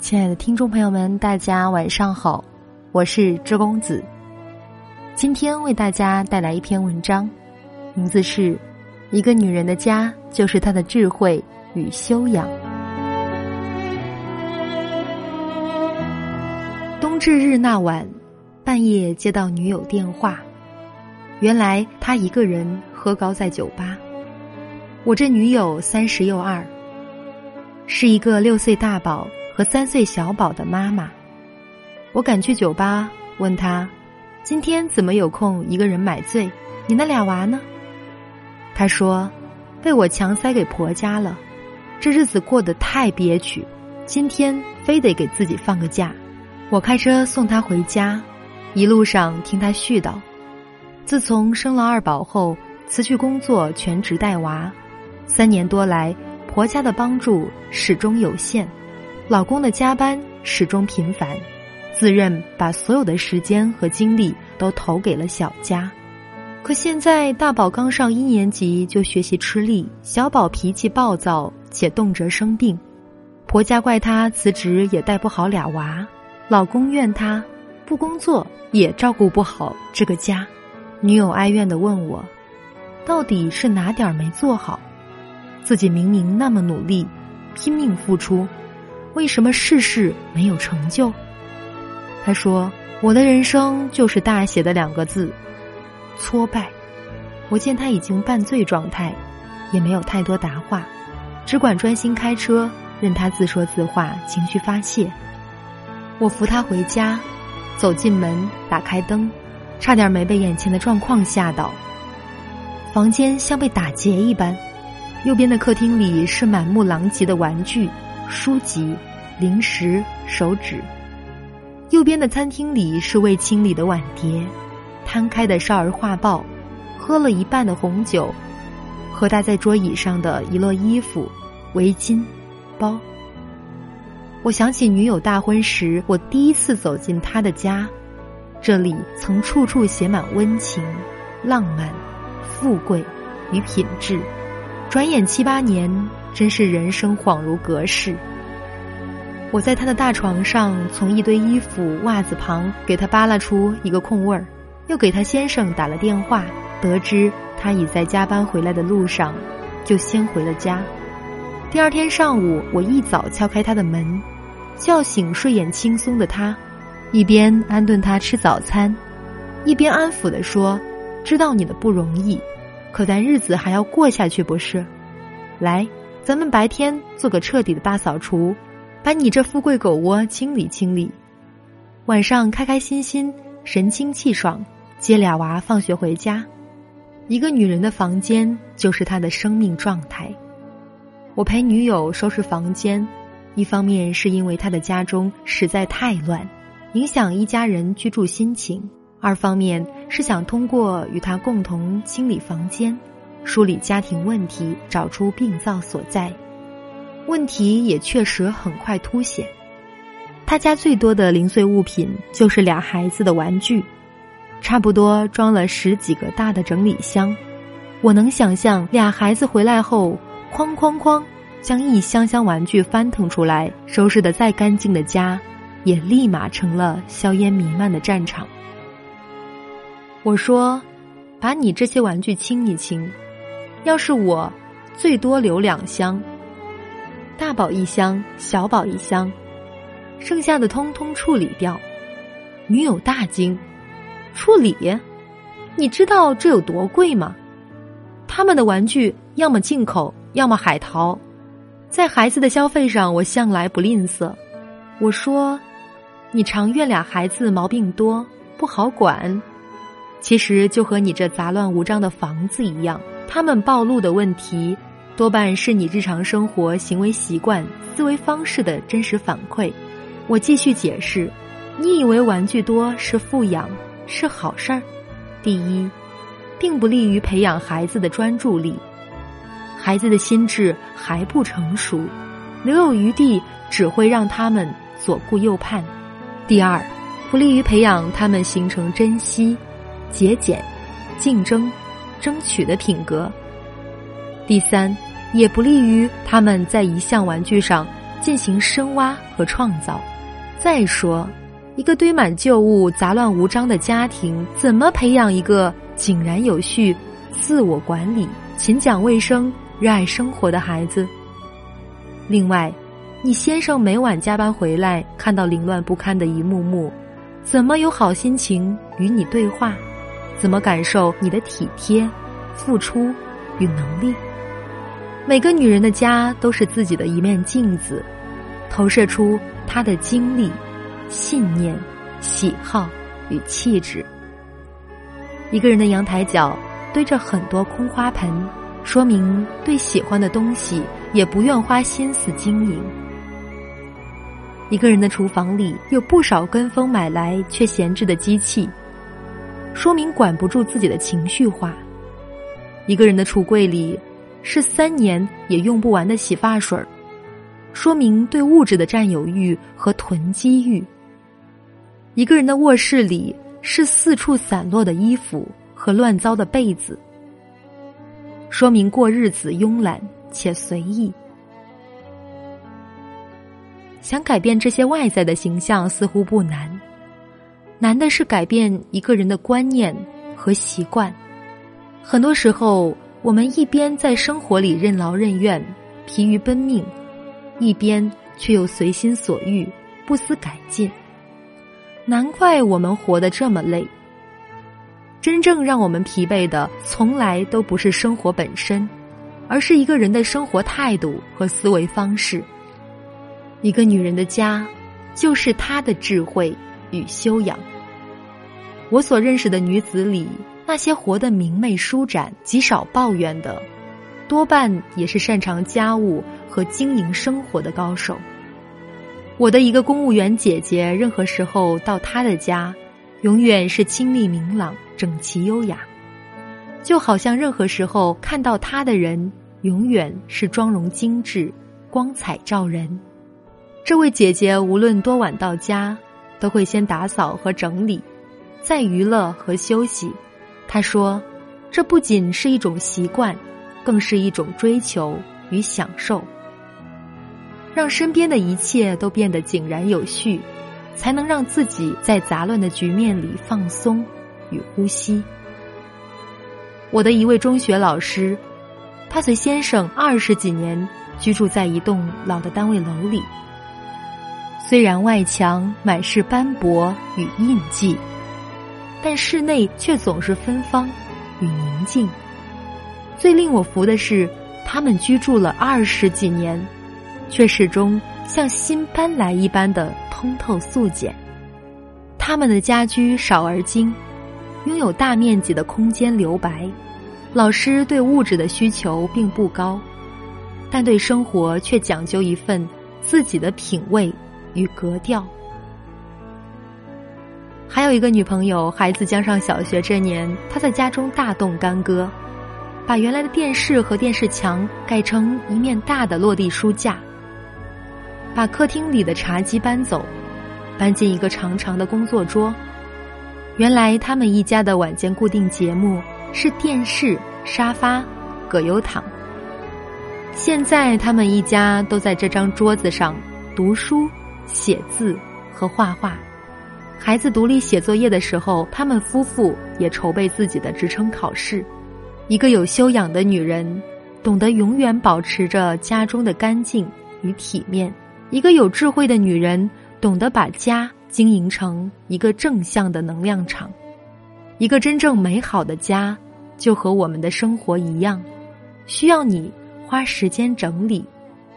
亲爱的听众朋友们，大家晚上好，我是知公子。今天为大家带来一篇文章，名字是《一个女人的家就是她的智慧与修养》。冬至日那晚，半夜接到女友电话，原来她一个人喝高在酒吧。我这女友三十又二，是一个六岁大宝。和三岁小宝的妈妈，我赶去酒吧问他：“今天怎么有空一个人买醉？你那俩娃呢？”他说：“被我强塞给婆家了，这日子过得太憋屈，今天非得给自己放个假。”我开车送他回家，一路上听他絮叨：自从生了二宝后，辞去工作全职带娃，三年多来，婆家的帮助始终有限。老公的加班始终频繁，自认把所有的时间和精力都投给了小家。可现在大宝刚上一年级就学习吃力，小宝脾气暴躁且动辄生病，婆家怪他辞职也带不好俩娃，老公怨他不工作也照顾不好这个家。女友哀怨的问我，到底是哪点没做好？自己明明那么努力，拼命付出。为什么事事没有成就？他说：“我的人生就是大写的两个字，挫败。”我见他已经半醉状态，也没有太多答话，只管专心开车，任他自说自话，情绪发泄。我扶他回家，走进门，打开灯，差点没被眼前的状况吓到。房间像被打劫一般，右边的客厅里是满目狼藉的玩具、书籍。零食、手指。右边的餐厅里是未清理的碗碟，摊开的少儿画报，喝了一半的红酒，和搭在桌椅上的一摞衣服、围巾、包。我想起女友大婚时，我第一次走进她的家，这里曾处处写满温情、浪漫、富贵与品质。转眼七八年，真是人生恍如隔世。我在他的大床上，从一堆衣服、袜子旁给他扒拉出一个空位儿，又给他先生打了电话，得知他已在加班回来的路上，就先回了家。第二天上午，我一早敲开他的门，叫醒睡眼惺忪的他，一边安顿他吃早餐，一边安抚的说：“知道你的不容易，可咱日子还要过下去，不是？来，咱们白天做个彻底的大扫除。”把你这富贵狗窝清理清理，晚上开开心心、神清气爽，接俩娃放学回家。一个女人的房间就是她的生命状态。我陪女友收拾房间，一方面是因为她的家中实在太乱，影响一家人居住心情；二方面是想通过与她共同清理房间，梳理家庭问题，找出病灶所在。问题也确实很快凸显，他家最多的零碎物品就是俩孩子的玩具，差不多装了十几个大的整理箱。我能想象俩孩子回来后，哐哐哐将一箱箱玩具翻腾出来，收拾的再干净的家，也立马成了硝烟弥漫的战场。我说：“把你这些玩具清一清，要是我，最多留两箱。”大宝一箱，小宝一箱，剩下的通通处理掉。女友大惊：“处理？你知道这有多贵吗？他们的玩具要么进口，要么海淘。在孩子的消费上，我向来不吝啬。”我说：“你常怨俩孩子毛病多，不好管。其实就和你这杂乱无章的房子一样，他们暴露的问题。”多半是你日常生活行为习惯、思维方式的真实反馈。我继续解释：你以为玩具多是富养是好事儿？第一，并不利于培养孩子的专注力，孩子的心智还不成熟，留有余地只会让他们左顾右盼。第二，不利于培养他们形成珍惜、节俭、竞争、争取的品格。第三。也不利于他们在一项玩具上进行深挖和创造。再说，一个堆满旧物、杂乱无章的家庭，怎么培养一个井然有序、自我管理、勤讲卫生、热爱生活的孩子？另外，你先生每晚加班回来，看到凌乱不堪的一幕幕，怎么有好心情与你对话？怎么感受你的体贴、付出与能力？每个女人的家都是自己的一面镜子，投射出她的经历、信念、喜好与气质。一个人的阳台角堆着很多空花盆，说明对喜欢的东西也不愿花心思经营。一个人的厨房里有不少跟风买来却闲置的机器。说明管不住自己的情绪化。一个人的橱柜里是三年也用不完的洗发水说明对物质的占有欲和囤积欲。一个人的卧室里是四处散落的衣服和乱糟的被子，说明过日子慵懒且随意。想改变这些外在的形象似乎不难。难的是改变一个人的观念和习惯。很多时候，我们一边在生活里任劳任怨、疲于奔命，一边却又随心所欲、不思改进。难怪我们活得这么累。真正让我们疲惫的，从来都不是生活本身，而是一个人的生活态度和思维方式。一个女人的家，就是她的智慧。与修养。我所认识的女子里，那些活得明媚舒展、极少抱怨的，多半也是擅长家务和经营生活的高手。我的一个公务员姐姐，任何时候到她的家，永远是清丽明朗、整齐优雅，就好像任何时候看到她的人，永远是妆容精致、光彩照人。这位姐姐无论多晚到家。都会先打扫和整理，再娱乐和休息。他说：“这不仅是一种习惯，更是一种追求与享受。让身边的一切都变得井然有序，才能让自己在杂乱的局面里放松与呼吸。”我的一位中学老师，他随先生二十几年居住在一栋老的单位楼里。虽然外墙满是斑驳与印记，但室内却总是芬芳与宁静。最令我服的是，他们居住了二十几年，却始终像新搬来一般的通透素简。他们的家居少而精，拥有大面积的空间留白。老师对物质的需求并不高，但对生活却讲究一份自己的品味。与格调。还有一个女朋友，孩子将上小学这年，她在家中大动干戈，把原来的电视和电视墙改成一面大的落地书架，把客厅里的茶几搬走，搬进一个长长的工作桌。原来他们一家的晚间固定节目是电视、沙发、葛优躺。现在他们一家都在这张桌子上读书。写字和画画，孩子独立写作业的时候，他们夫妇也筹备自己的职称考试。一个有修养的女人，懂得永远保持着家中的干净与体面；一个有智慧的女人，懂得把家经营成一个正向的能量场。一个真正美好的家，就和我们的生活一样，需要你花时间整理，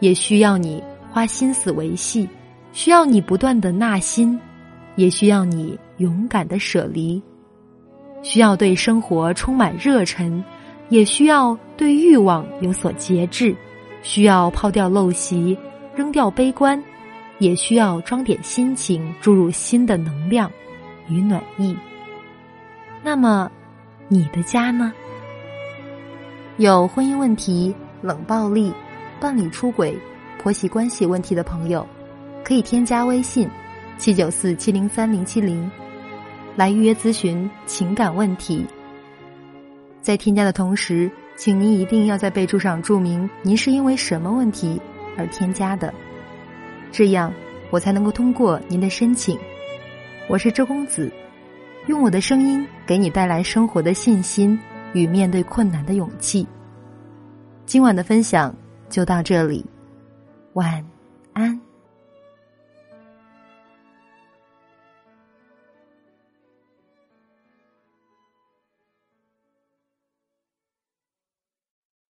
也需要你花心思维系。需要你不断的纳新，也需要你勇敢的舍离；需要对生活充满热忱，也需要对欲望有所节制；需要抛掉陋习，扔掉悲观，也需要装点心情，注入新的能量与暖意。那么，你的家呢？有婚姻问题、冷暴力、伴侣出轨、婆媳关系问题的朋友。可以添加微信七九四七零三零七零来预约咨询情感问题。在添加的同时，请您一定要在备注上注明您是因为什么问题而添加的。这样我才能够通过您的申请。我是周公子，用我的声音给你带来生活的信心与面对困难的勇气。今晚的分享就到这里，晚安。